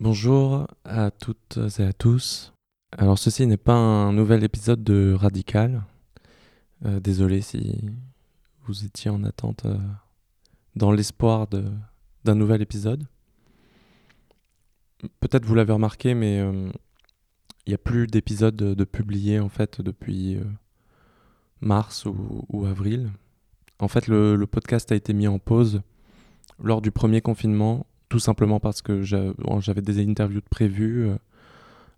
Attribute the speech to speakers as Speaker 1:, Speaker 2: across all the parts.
Speaker 1: Bonjour à toutes et à tous. Alors ceci n'est pas un nouvel épisode de Radical. Euh, désolé si vous étiez en attente euh, dans l'espoir d'un nouvel épisode. Peut-être vous l'avez remarqué, mais euh, il n'y a plus d'épisodes de, publiés en fait depuis mars ou, avril. En fait, le, podcast a été mis en pause lors du premier confinement, tout simplement parce que j'avais des interviews prévues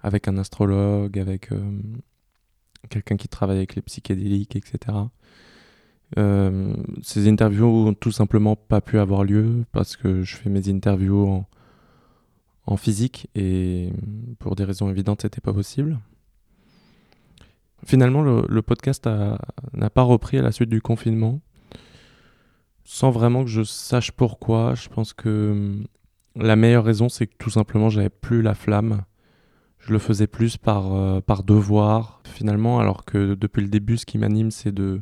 Speaker 1: avec un astrologue, avec euh, quelqu'un qui travaille avec les psychédéliques, etc. Euh, ces interviews ont tout simplement pas pu avoir lieu parce que je fais mes interviews en, physique et pour des raisons évidentes, c'était pas possible. Finalement, le, podcast n'a pas repris à la suite du confinement, sans vraiment que je sache pourquoi. Je pense que la meilleure raison, c'est que tout simplement, j'avais plus la flamme je le faisais plus par, euh, par devoir, finalement, alors que depuis le début, ce qui m'anime, c'est de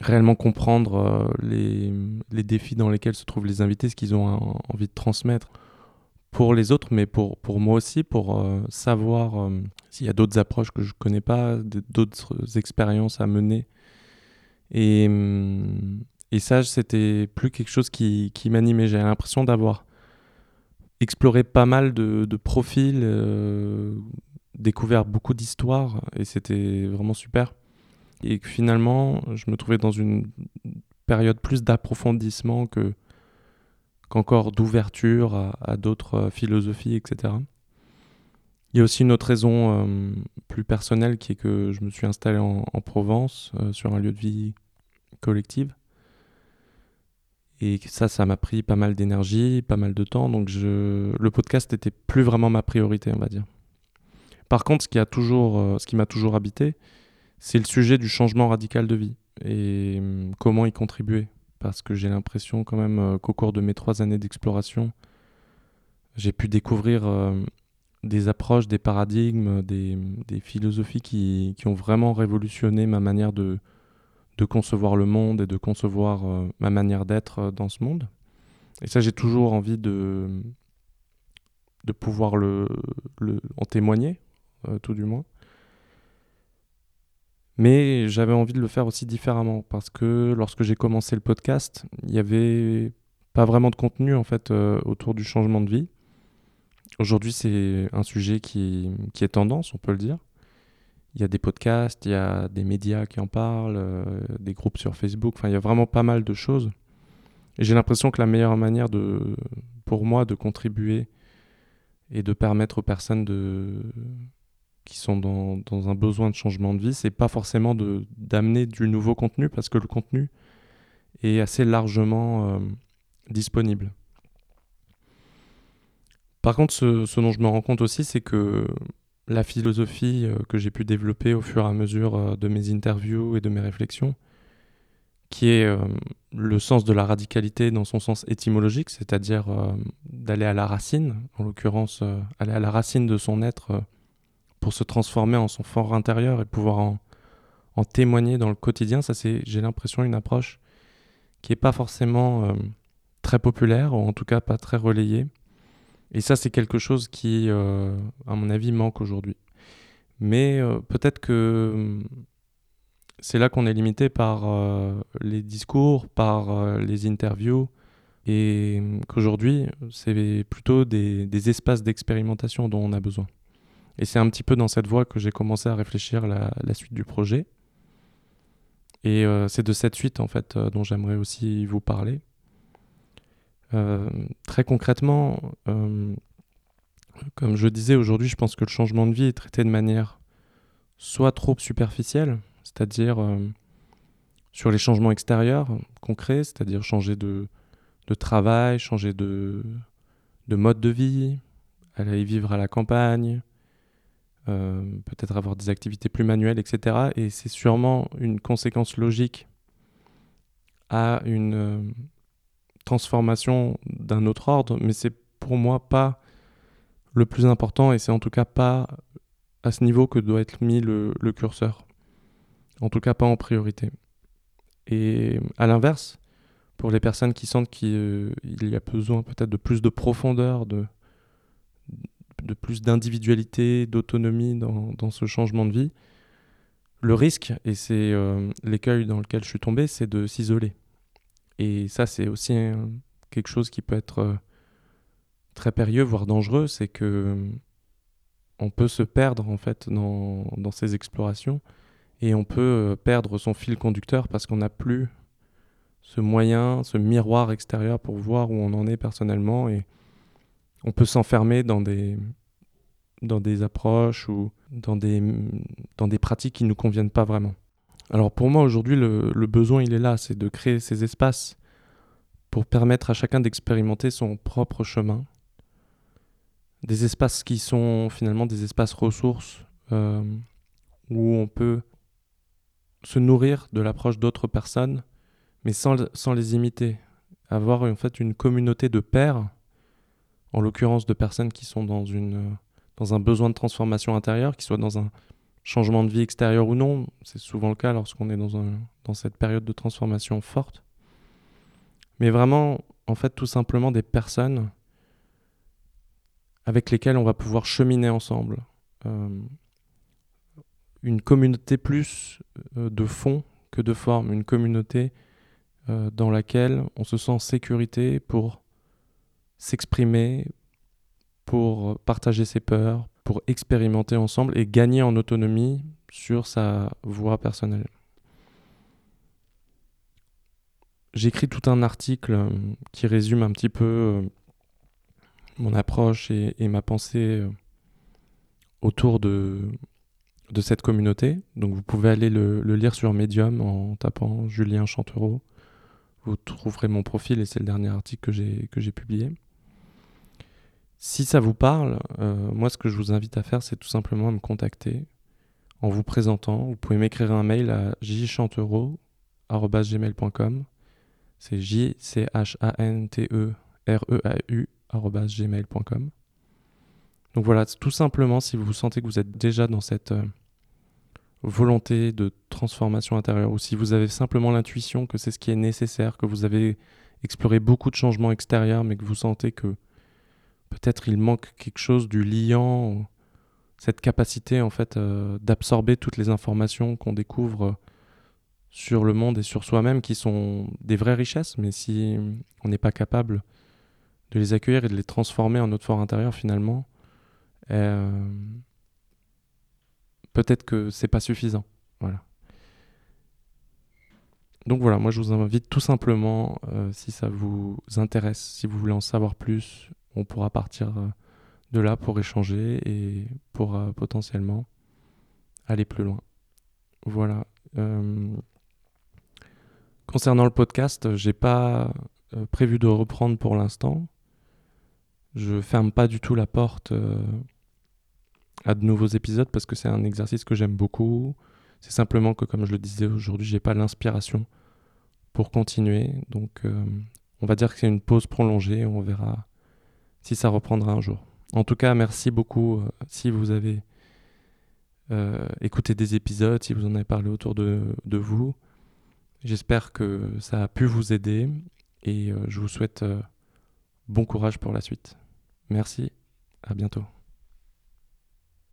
Speaker 1: réellement comprendre euh, les, les, défis dans lesquels se trouvent les invités, ce qu'ils ont envie de transmettre pour les autres, mais pour, pour moi aussi, pour euh, savoir s'il y a d'autres approches que je ne connais pas, d'autres expériences à mener. Et, hum, et ça, c'était plus quelque chose qui, qui m'animait. J'ai l'impression d'avoir exploré pas mal de, profils, euh, découvert beaucoup d'histoires et c'était vraiment super. Et que finalement, je me trouvais dans une période plus d'approfondissement que qu'encore d'ouverture à, d'autres euh, philosophies, etc. Il y a aussi une autre raison euh, plus personnelle qui est que je me suis installé en, Provence sur un lieu de vie collective et ça, ça m'a pris pas mal d'énergie, pas mal de temps. Donc je... le podcast n'était plus vraiment ma priorité, on va dire. Par contre, ce qui, a toujours, euh, ce m'a toujours habité, c'est le sujet du changement radical de vie et hum, comment y contribuer. Parce que j'ai l'impression quand même euh, qu'au cours de mes trois années d'exploration, j'ai pu découvrir euh, des approches, des paradigmes, des, des philosophies qui, qui, ont vraiment révolutionné ma manière de, de concevoir le monde et de concevoir euh, ma manière d'être euh, dans ce monde. Et ça, j'ai toujours envie de, de pouvoir le, le en témoigner, euh, tout du moins. Mais j'avais envie de le faire aussi différemment parce que lorsque j'ai commencé le podcast, il n'y avait pas vraiment de contenu en fait autour du changement de vie. Aujourd'hui, c'est un sujet qui, qui est tendance, on peut le dire. Il y a des podcasts, il y a des médias qui en parlent, euh, des groupes sur Facebook. Enfin, il y a vraiment pas mal de choses. Et j'ai l'impression que la meilleure manière de, pour moi de contribuer et de permettre aux personnes de, qui sont dans, dans un besoin de changement de vie, c'est pas forcément d'amener du nouveau contenu parce que le contenu est assez largement euh, disponible. Par contre, ce, ce, dont je me rends compte aussi, c'est que la philosophie euh, que j'ai pu développer au fur et à mesure euh, de mes interviews et de mes réflexions, qui est euh, le sens de la radicalité dans son sens étymologique, c'est-à-dire d'aller à la racine, en l'occurrence aller à la racine de son être pour se transformer en son fort intérieur et pouvoir en, en témoigner dans le quotidien. Ça, c'est, j'ai l'impression, une approche qui n'est pas forcément très populaire, ou en tout cas pas très relayée. Et ça, c'est quelque chose qui, euh, à mon avis, manque aujourd'hui. Mais euh, peut-être que hum, c'est là qu'on est limité par euh, les discours, par les interviews, et hum, qu'aujourd'hui, c'est plutôt des, espaces d'expérimentation dont on a besoin. Et c'est un petit peu dans cette voie que j'ai commencé à réfléchir la, la suite du projet. Et c'est de cette suite, en fait, dont j'aimerais aussi vous parler. Euh, très concrètement, euh, comme je disais aujourd'hui, je pense que le changement de vie est traité de manière soit trop superficielle, c'est-à-dire euh, sur les changements extérieurs concrets, c'est-à-dire changer de, de, travail, changer de, de, mode de vie, aller vivre à la campagne, peut-être avoir des activités plus manuelles, etc. Et c'est sûrement une conséquence logique à une transformation d'un autre ordre, mais c'est pour moi pas le plus important et c'est en tout cas pas à ce niveau que doit être mis le, curseur. En tout cas pas en priorité. Et à l'inverse, pour les personnes qui sentent qu'il y a besoin peut-être de plus de profondeur, de, plus d'individualité, d'autonomie dans, dans, ce changement de vie. Le risque, et c'est euh, l'écueil dans lequel je suis tombé, c'est de s'isoler. Et ça, c'est aussi quelque chose qui peut être euh, très périlleux, voire dangereux, c'est que on peut se perdre en fait dans, ces explorations et on peut euh, perdre son fil conducteur parce qu'on n'a plus ce moyen, ce miroir extérieur pour voir où on en est personnellement et on peut s'enfermer dans des, dans des approches ou dans des, dans des pratiques qui ne nous conviennent pas vraiment. Alors pour moi aujourd'hui le, besoin il est là, c'est de créer ces espaces pour permettre à chacun d'expérimenter son propre chemin. Des espaces qui sont finalement des espaces ressources euh, où on peut se nourrir de l'approche d'autres personnes, mais sans, sans, les imiter. Avoir en fait une communauté de pairs, en l'occurrence de personnes qui sont dans, une, dans un besoin de transformation intérieure, qui soient dans un changement de vie extérieur ou non. C'est souvent le cas lorsqu'on est dans, cette période de transformation forte. Mais vraiment, en fait, tout simplement des personnes avec lesquelles on va pouvoir cheminer ensemble. Euh, une communauté plus euh, de fond que de forme, une communauté euh, dans laquelle on se sent en sécurité pour s'exprimer, pour partager ses peurs, pour expérimenter ensemble et gagner en autonomie sur sa voie personnelle. J'écris tout un article euh, qui résume un petit peu mon approche et, ma pensée autour de, cette communauté. Donc vous pouvez aller le, lire sur Medium en tapant Julien Chantereau. Vous trouverez mon profil et c'est le dernier article que j'ai publié. Si ça vous parle, euh, moi ce que je vous invite à faire, c'est tout simplement à me contacter en vous présentant. Vous pouvez m'écrire un mail à jchantereau.gmail.com. C'est J-C-H-A-N-T-E-R-E-A-U.gmail.com. Donc voilà, tout simplement, si vous sentez que vous êtes déjà dans cette euh, volonté de transformation intérieure, ou si vous avez simplement l'intuition que c'est ce qui est nécessaire, que vous avez exploré beaucoup de changements extérieurs, mais que vous sentez que peut-être il manque quelque chose du liant, cette capacité en fait euh, d'absorber toutes les informations qu'on découvre euh, sur le monde et sur soi-même, qui sont des vraies richesses, mais si on n'est pas capable de les accueillir et de les transformer en notre fort intérieur finalement, euh, peut-être que c'est pas suffisant. Voilà. Donc voilà, moi je vous invite tout simplement, si ça vous intéresse, si vous voulez en savoir plus, on pourra partir euh, de là pour échanger et pour potentiellement aller plus loin. Voilà. concernant le podcast, j'ai pas prévu de reprendre pour l'instant. Je ferme pas du tout la porte à de nouveaux épisodes parce que c'est un exercice que j'aime beaucoup. C'est simplement que, comme je le disais aujourd'hui, j'ai pas l'inspiration pour continuer. Donc, euh, on va dire que c'est une pause prolongée. On verra si ça reprendra un jour. En tout cas, merci beaucoup euh, si vous avez euh, écouté des épisodes, si vous en avez parlé autour de, de vous. J'espère que ça a pu vous aider et je vous souhaite bon courage pour la suite. Merci, à bientôt.